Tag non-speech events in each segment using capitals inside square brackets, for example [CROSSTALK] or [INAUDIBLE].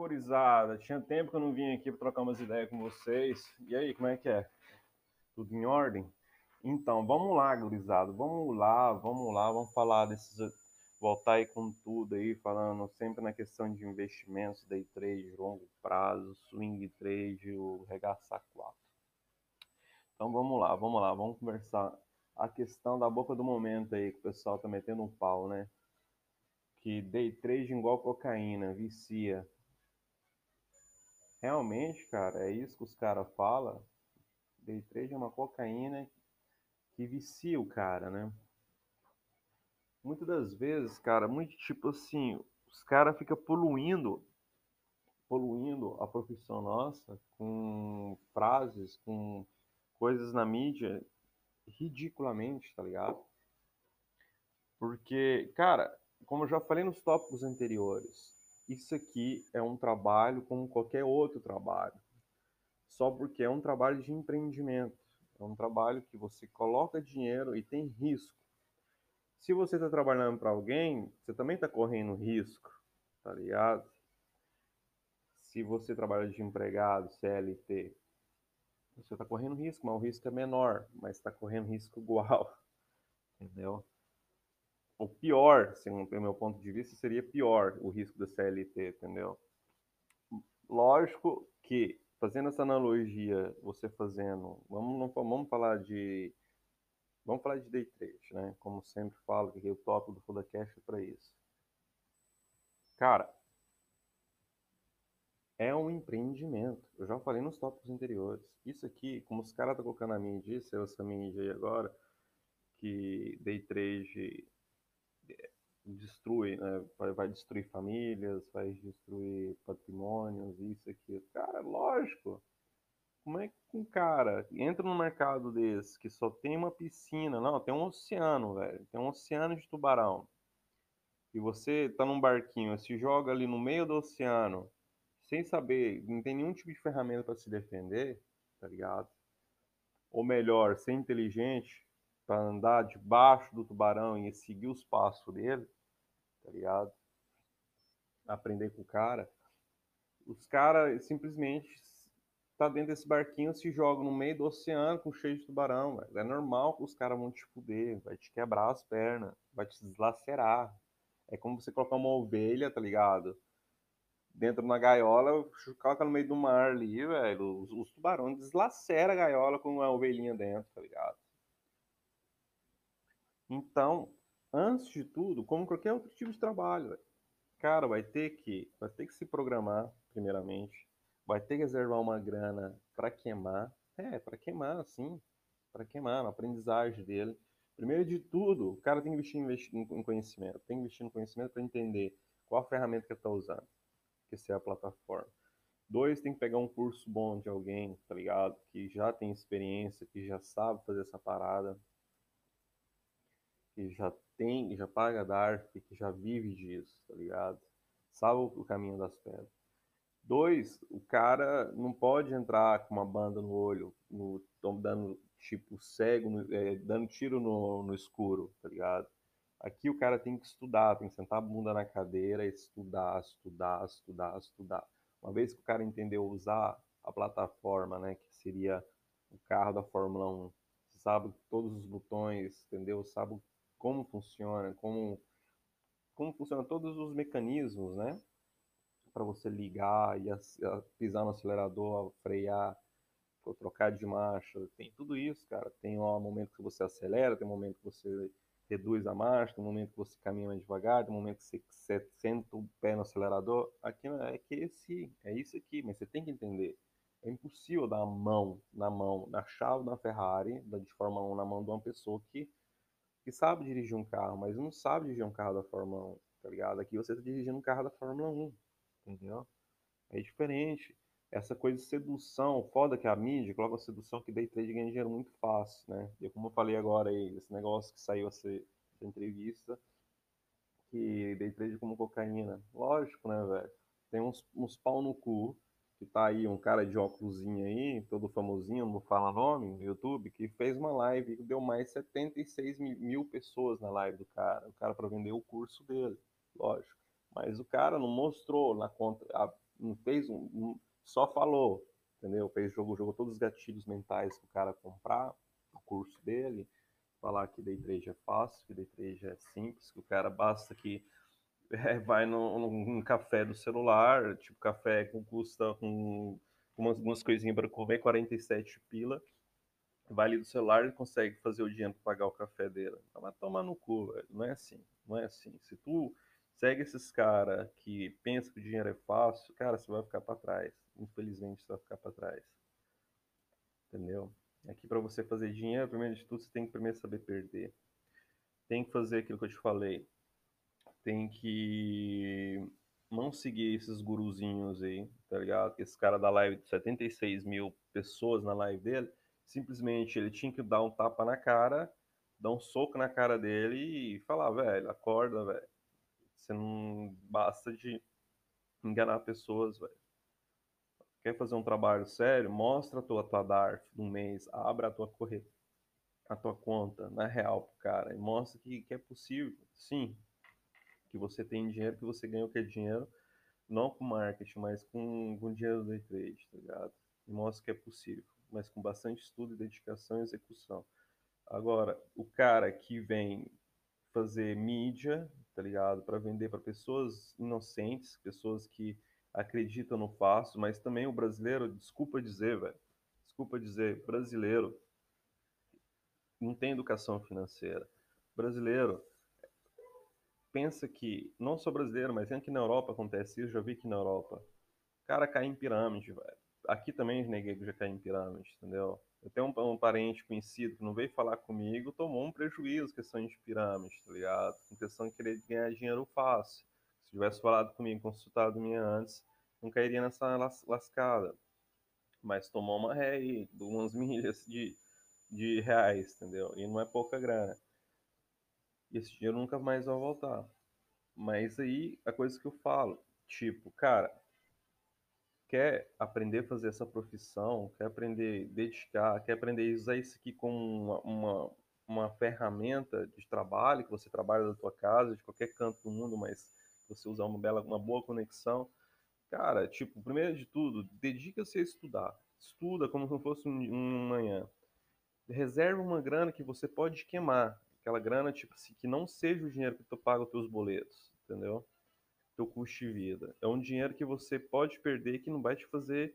gurizada. Tinha tempo que eu não vim aqui para trocar umas ideias com vocês. E aí, como é que é? Tudo em ordem? Então, vamos lá, gurizada. Vamos lá, vamos lá, vamos falar desses. Voltar aí com tudo aí, falando sempre na questão de investimentos, day trade, longo prazo, swing trade, o regaçar 4. Então vamos lá, vamos lá, vamos conversar a questão da boca do momento aí, que o pessoal tá metendo um pau, né? Que day trade igual cocaína, vicia. Realmente, cara, é isso que os caras falam. Day trade é uma cocaína que vicia o cara, né? Muitas das vezes, cara, muito tipo assim, os caras ficam poluindo, poluindo a profissão nossa com frases, com coisas na mídia ridiculamente, tá ligado? Porque, cara, como eu já falei nos tópicos anteriores, isso aqui é um trabalho como qualquer outro trabalho. Só porque é um trabalho de empreendimento. É um trabalho que você coloca dinheiro e tem risco. Se você está trabalhando para alguém, você também está correndo risco, tá ligado? Se você trabalha de empregado, CLT, você está correndo risco, mas o risco é menor, mas está correndo risco igual, [LAUGHS] entendeu? O pior, segundo o meu ponto de vista, seria pior o risco da CLT, entendeu? Lógico que, fazendo essa analogia, você fazendo, vamos, vamos falar de, vamos falar de day trade, né? Como sempre falo, que o tópico do Fudacast é para isso. Cara, é um empreendimento. Eu já falei nos tópicos anteriores. Isso aqui, como os caras estão tá colocando a mídia, essa mídia aí agora, que day trade destrui, né? vai, vai destruir famílias, vai destruir patrimônios, isso aqui. Cara, lógico. Como é que um cara entra num mercado desse que só tem uma piscina, não, tem um oceano, velho, tem um oceano de tubarão. E você tá num barquinho, se joga ali no meio do oceano, sem saber, não tem nenhum tipo de ferramenta para se defender, tá ligado? Ou melhor, ser inteligente para andar debaixo do tubarão e seguir os passos dele, tá ligado? Aprender com o cara. Os caras simplesmente tá dentro desse barquinho, se jogam no meio do oceano com cheio de tubarão. É normal que os caras vão te fuder, vai te quebrar as pernas, vai te deslacerar. É como você colocar uma ovelha, tá ligado? dentro na gaiola, coloca no meio do mar ali, velho. Os, os tubarões deslaceram a gaiola com a ovelhinha dentro, tá ligado? Então, antes de tudo, como qualquer outro tipo de trabalho, cara, vai ter que, vai ter que se programar, primeiramente, vai ter que reservar uma grana para queimar, é, para queimar, sim, para queimar, na aprendizagem dele. Primeiro de tudo, o cara tem que investir, investir em conhecimento, tem que investir no conhecimento para entender qual a ferramenta que ele está usando que é a plataforma. Dois, tem que pegar um curso bom de alguém, tá ligado? Que já tem experiência, que já sabe fazer essa parada, que já tem, já paga DARF, que já vive disso, tá ligado? Sabe o caminho das pedras. Dois, o cara não pode entrar com uma banda no olho, no, dando tipo cego, no, é, dando tiro no, no escuro, tá ligado? Aqui o cara tem que estudar, tem que sentar a bunda na cadeira, estudar, estudar, estudar, estudar. Uma vez que o cara entendeu usar a plataforma, né, que seria o carro da Fórmula 1, sabe todos os botões, entendeu? Sabe como funciona, como como funciona todos os mecanismos, né? Para você ligar e a, a pisar no acelerador, frear, trocar de marcha, tem tudo isso, cara. Tem um momento que você acelera, tem um momento que você reduz a marcha, no momento que você caminha mais devagar, no momento que você, você senta o pé no acelerador, aqui é que esse, é isso aqui, mas você tem que entender. É impossível dar a mão na mão, na chave da Ferrari, de Fórmula 1 na mão de uma pessoa que, que sabe dirigir um carro, mas não sabe dirigir um carro da Fórmula 1, tá ligado? Aqui você está dirigindo um carro da Fórmula 1, entendeu? É diferente essa coisa de sedução, foda que a mídia coloca a sedução que day trade ganha dinheiro muito fácil, né? E como eu falei agora aí, esse negócio que saiu essa entrevista, que day trade como cocaína. Lógico, né, velho? Tem uns, uns pau no cu, que tá aí um cara de óculosinho aí, todo famosinho, não fala nome, no YouTube, que fez uma live e deu mais 76 mil pessoas na live do cara. O cara para vender o curso dele, lógico. Mas o cara não mostrou na conta, não fez um, um só falou, entendeu? Fez jogou, jogou todos os gatilhos mentais que o cara comprar o curso dele, falar que day trade é fácil, que day trade é simples, que o cara basta que é, vai num, café do celular, tipo café que custa com umas, coisinhas para comer, 47 pila, vai ali do celular e consegue fazer o dinheiro para pagar o café dele. Então vai tomar no cu, velho. Não é assim, não é assim. Se tu segue esses caras que pensam que o dinheiro é fácil, cara, você vai ficar para trás. Infelizmente, você vai ficar para trás. Entendeu? Aqui para você fazer dinheiro, primeiro de tudo, você tem que primeiro saber perder. Tem que fazer aquilo que eu te falei. Tem que não seguir esses guruzinhos aí, tá ligado? Esse cara da live de 76 mil pessoas na live dele, simplesmente ele tinha que dar um tapa na cara, dar um soco na cara dele e falar, velho, acorda, velho. Você não basta de enganar pessoas, velho. Quer fazer um trabalho sério? Mostra a tua, tua DARF do mês, abra a tua correta, a tua conta na real pro cara e mostra que, que é possível. Sim, que você tem dinheiro, que você ganha o que é dinheiro, não com marketing, mas com, com dinheiro do day trade, tá ligado? E mostra que é possível, mas com bastante estudo, dedicação e execução. Agora, o cara que vem fazer mídia, tá ligado? Para vender para pessoas inocentes, pessoas que acreditam no fácil, mas também o brasileiro, desculpa dizer, velho, desculpa dizer, brasileiro não tem educação financeira. Brasileiro pensa que, não só brasileiro, mas aqui na Europa acontece isso, já vi que na Europa. O cara cai em pirâmide, velho. Aqui também os negros já caem em pirâmide, entendeu? Eu tenho um, um, parente conhecido que não veio falar comigo, tomou um prejuízo questão de pirâmide, tá ligado? Com questão de querer ganhar dinheiro fácil. Se tivesse falado comigo, consultado minha antes, não cairia nessa las lascada. Mas tomou uma ré aí, umas milhas de, de reais, entendeu? E não é pouca grana. E esse dinheiro nunca mais vai voltar. Mas aí, a coisa que eu falo, tipo, cara, quer aprender a fazer essa profissão, quer aprender a dedicar, quer aprender a usar isso aqui como uma, uma, uma ferramenta de trabalho, que você trabalha da tua casa, de qualquer canto do mundo, mas você usar uma bela, uma boa conexão, cara, tipo, primeiro de tudo, dedica-se a estudar. Estuda como se fosse um, um manhã. Reserva uma grana que você pode queimar aquela grana, tipo assim, que não seja o dinheiro que tu paga os teus boletos, entendeu? Teu custo de vida. É um dinheiro que você pode perder que não vai te fazer.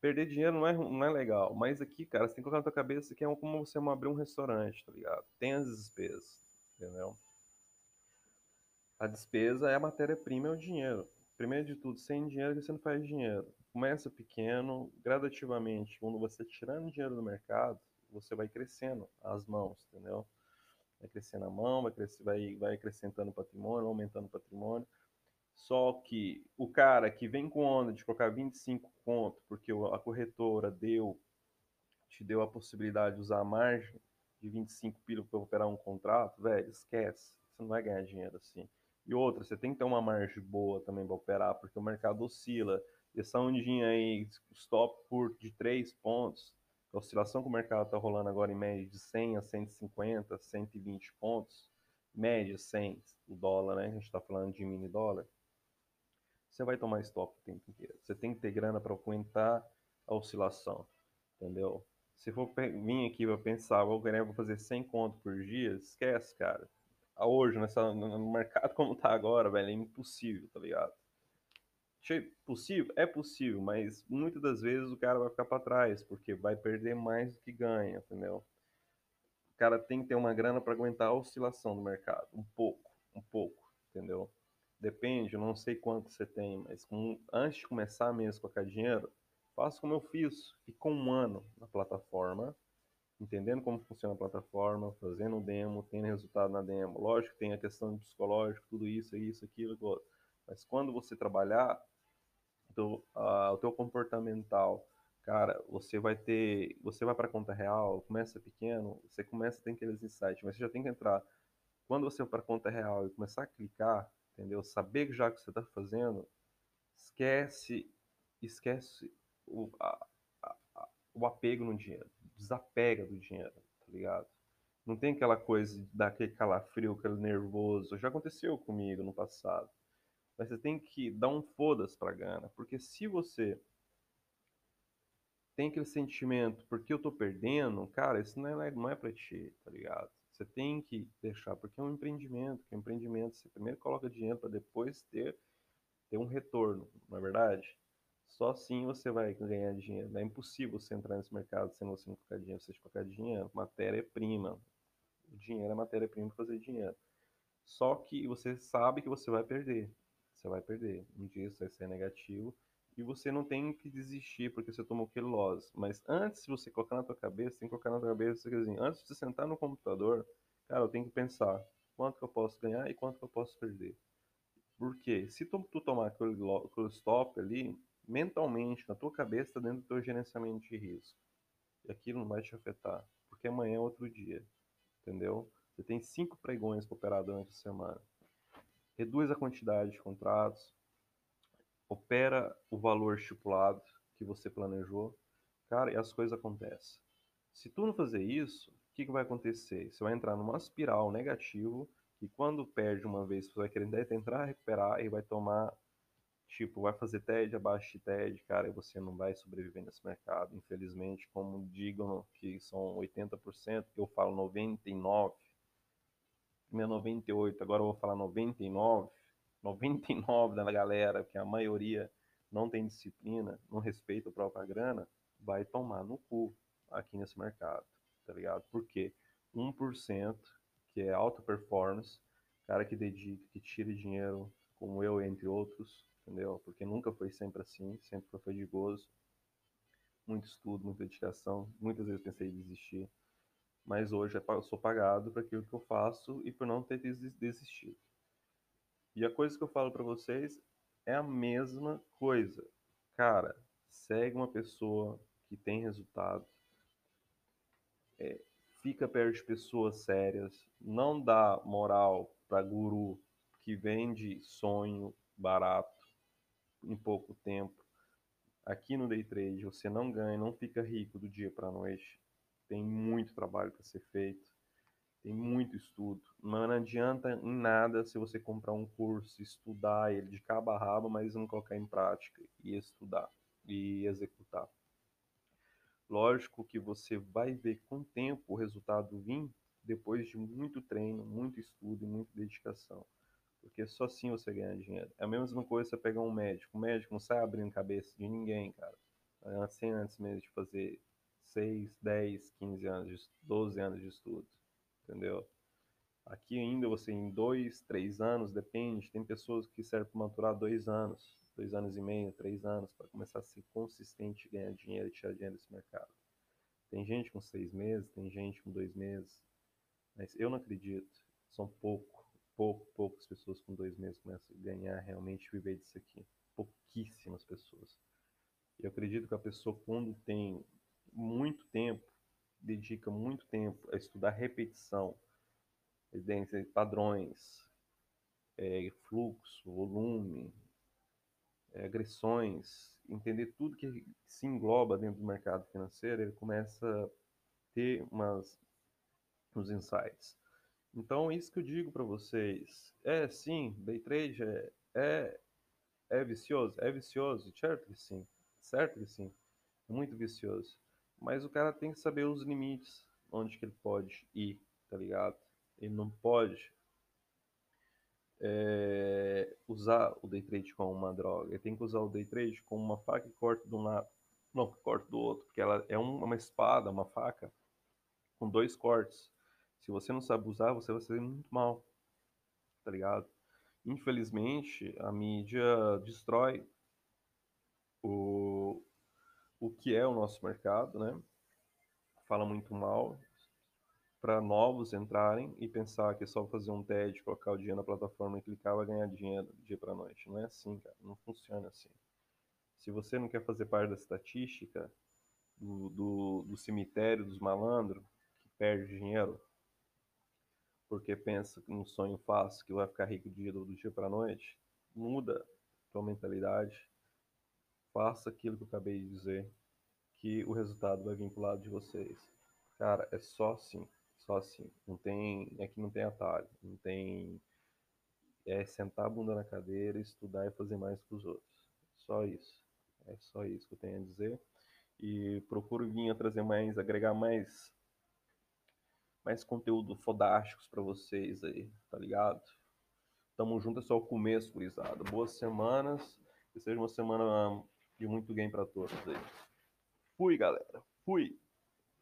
Perder dinheiro não é, não é legal. Mas aqui, cara, você tem que colocar na tua cabeça que é como você abrir um restaurante, tá ligado? Tem as despesas, entendeu? A despesa é a matéria-prima, é o dinheiro. Primeiro de tudo, sem dinheiro você não faz dinheiro. Começa pequeno, gradativamente. Quando você tirando dinheiro do mercado, você vai crescendo as mãos, entendeu? Vai crescendo a mão, vai, crescer, vai, vai acrescentando patrimônio, aumentando patrimônio. Só que o cara que vem com onda de colocar 25 conto, porque a corretora deu, te deu a possibilidade de usar a margem de 25 pila para operar um contrato, velho, esquece. Você não vai ganhar dinheiro assim. E outra, você tem que ter uma margem boa também para operar, porque o mercado oscila. Essa ondinha aí, stop por de 3 pontos, a oscilação que o mercado está rolando agora em média de 100 a 150, 120 pontos, média 100, o dólar, né? A gente está falando de mini dólar. Você vai tomar stop o tempo inteiro. Você tem que ter grana para aguentar a oscilação, entendeu? Se for vir aqui para pensar, vou ganhar, vou fazer 100 conto por dia, esquece, cara. Hoje, nessa, no mercado como tá agora, velho, é impossível, tá ligado? Possível? É possível, mas muitas das vezes o cara vai ficar para trás, porque vai perder mais do que ganha, entendeu? O cara tem que ter uma grana para aguentar a oscilação do mercado, um pouco, um pouco, entendeu? Depende, eu não sei quanto você tem, mas com, antes de começar mesmo a colocar dinheiro, faça como eu fiz, ficou um ano na plataforma, entendendo como funciona a plataforma, fazendo demo, tendo resultado na demo. Lógico, tem a questão de psicológico, tudo isso, isso, aquilo, aquilo. Mas quando você trabalhar, do, uh, o teu comportamental, cara, você vai ter, você vai para conta real, começa pequeno, você começa a ter aqueles insights, mas você já tem que entrar. Quando você vai para conta real e começar a clicar, entendeu? Saber já o que você está fazendo, esquece, esquece o, a, a, o apego no dinheiro, desapega do dinheiro, tá ligado? Não tem aquela coisa daquele calafrio, aquele nervoso. Já aconteceu comigo no passado Mas você tem que dar um foda-se pra grana, porque se você tem aquele sentimento, porque eu tô perdendo, cara, isso não é, não é pra ti, tá ligado? Você tem que deixar, porque é um empreendimento, que é um empreendimento, você primeiro coloca dinheiro para depois ter, ter um retorno, não é verdade? Só assim você vai ganhar dinheiro. É impossível você entrar nesse mercado sem você não colocar dinheiro. Você colocar dinheiro, matéria-prima. O dinheiro é matéria-prima para fazer dinheiro. Só que você sabe que você vai perder. Você vai perder. Um dia isso vai ser negativo e você não tem que desistir porque você tomou aquele loss. Mas antes de você colocar na tua cabeça, tem que colocar na tua cabeça assim, antes de você sentar no computador, cara, eu tenho que pensar quanto que eu posso ganhar e quanto que eu posso perder. Porque se tu, tu tomar aquele, aquele stop ali, mentalmente, na tua cabeça, está dentro do teu gerenciamento de risco. E aquilo não vai te afetar, porque amanhã é outro dia, entendeu? Você tem cinco pregões para operar durante a semana. Reduz a quantidade de contratos, opera o valor estipulado que você planejou, cara, e as coisas acontecem. Se tu não fazer isso, o que, que vai acontecer? Você vai entrar numa espiral negativo e quando perde uma vez, você vai querer tentar recuperar e vai tomar, tipo, vai fazer TED abaixo de TED, cara, e você não vai sobreviver nesse mercado, infelizmente, como digam que são 80%, que eu falo 99%, primeiro 98, agora eu vou falar 99%, 99 da galera, que a maioria não tem disciplina, não respeita a própria grana, vai tomar no cu aqui nesse mercado, tá ligado? Porque 1%, que é alta performance, cara que dedica, que tira dinheiro, como eu, entre outros, entendeu? Porque nunca foi sempre assim, sempre foi de gozo. Muito estudo, muita dedicação. Muitas vezes pensei em desistir. Mas hoje eu sou pagado para aquilo que eu faço e por não ter desistido. E a coisa que eu falo para vocês é a mesma coisa. Cara, segue uma pessoa que tem resultado. É, fica perto de pessoas sérias. Não dá moral para guru que vende sonho barato em pouco tempo. Aqui no day trade você não ganha, não fica rico do dia para noite. Tem muito trabalho para ser feito. Tem muito estudo. Não adianta em nada se você comprar um curso, estudar ele de cabo a rabo, mas não colocar em prática e estudar e executar. Lógico que você vai ver com o tempo o resultado vir depois de muito treino, muito estudo e muita dedicação. Porque só assim você ganha dinheiro. É a mesma coisa você pegar um médico. O médico não sai abrindo cabeça de ninguém, cara. Assim antes mesmo de fazer 6, 10, 15 anos, 12 anos de estudo entendeu? Aqui ainda você em dois, três anos, depende, tem pessoas que servem para maturar dois anos, dois anos e meio, três anos, para começar a ser consistente, ganhar dinheiro e tirar dinheiro desse mercado. Tem gente com seis meses, tem gente com dois meses, mas eu não acredito, são pouco, pouco, poucas pessoas com dois meses começam a ganhar realmente viver disso aqui. Pouquíssimas pessoas. Eu acredito que a pessoa quando tem muito tempo, dedica muito tempo a estudar repetição, padrões, é, fluxo, volume, é, agressões, entender tudo que se engloba dentro do mercado financeiro, ele começa a ter umas, uns insights. Então, isso que eu digo para vocês, é sim, day trade é, é, é vicioso? É vicioso, certo que sim, certo que sim, é muito vicioso. Mas o cara tem que saber os limites, onde que ele pode ir, tá ligado? Ele não pode é, usar o day trade como uma droga. Ele tem que usar o day trade como uma faca que corta de um lado, não, que corta do outro, porque ela é uma espada, uma faca com dois cortes. Se você não sabe usar, você vai ser muito mal, tá ligado? Infelizmente, a mídia destrói o, o que é o nosso mercado, né? Fala muito mal para novos entrarem e pensar que é só fazer um TED, colocar o dinheiro na plataforma e clicar vai ganhar dinheiro do dia para noite. Não é assim, cara. Não funciona assim. Se você não quer fazer parte da estatística do, do, do cemitério dos malandros que perde dinheiro porque pensa num sonho fácil que vai ficar rico do dia, do dia para noite, muda tua mentalidade faça aquilo que eu acabei de dizer, que o resultado vai vir pro lado de vocês. Cara, é só assim, só assim. Não tem, aqui não tem atalho, não tem é sentar a bunda na cadeira, estudar e fazer mais que os outros. Só isso. É só isso que eu tenho a dizer. E procuro vir trazer mais, agregar mais mais conteúdo fodásticos para vocês aí, tá ligado? Tamo junto, é só o começo, gurizada. Boas semanas. Que seja uma semana e muito game para todos aí. Fui, galera. Fui.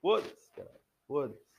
Foda-se, cara. Foda-se.